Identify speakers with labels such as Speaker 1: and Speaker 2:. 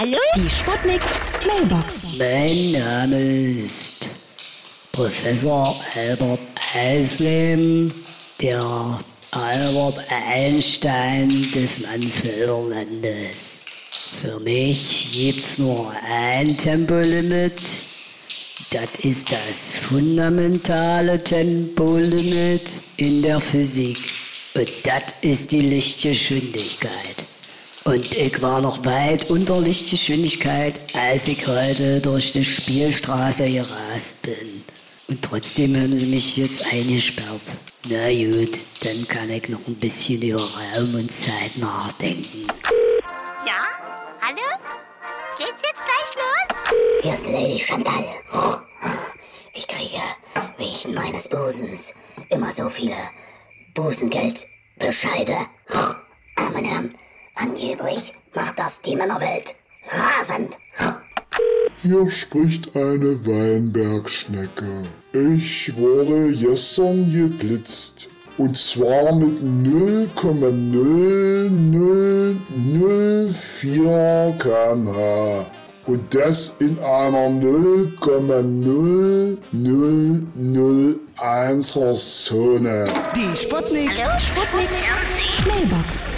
Speaker 1: Hallo?
Speaker 2: Die Sputnik Mailbox.
Speaker 3: Mein Name ist Professor Albert Eislem, der Albert Einstein des Mansfelder Landes. Für mich gibt's nur ein Tempolimit. Das ist das fundamentale Tempolimit in der Physik. Und das ist die Lichtgeschwindigkeit. Und ich war noch weit unter Lichtgeschwindigkeit, als ich heute durch die Spielstraße gerast bin. Und trotzdem haben sie mich jetzt eingesperrt. Na gut, dann kann ich noch ein bisschen über Raum und Zeit nachdenken.
Speaker 1: Ja? Hallo? Geht's jetzt gleich los?
Speaker 4: Hier ist Lady Chantal. Ich kriege wegen meines Busens immer so viele Busengeldbescheide. Meine Herren, angeblich macht das die Männerwelt rasend.
Speaker 5: Hier spricht eine Weinbergschnecke. Ich wurde gestern geblitzt. Und zwar mit 0,00004 kmh. Und das in einer 0,0001er Zone.
Speaker 6: Die Sputnik.
Speaker 2: Sputnik Mailbox.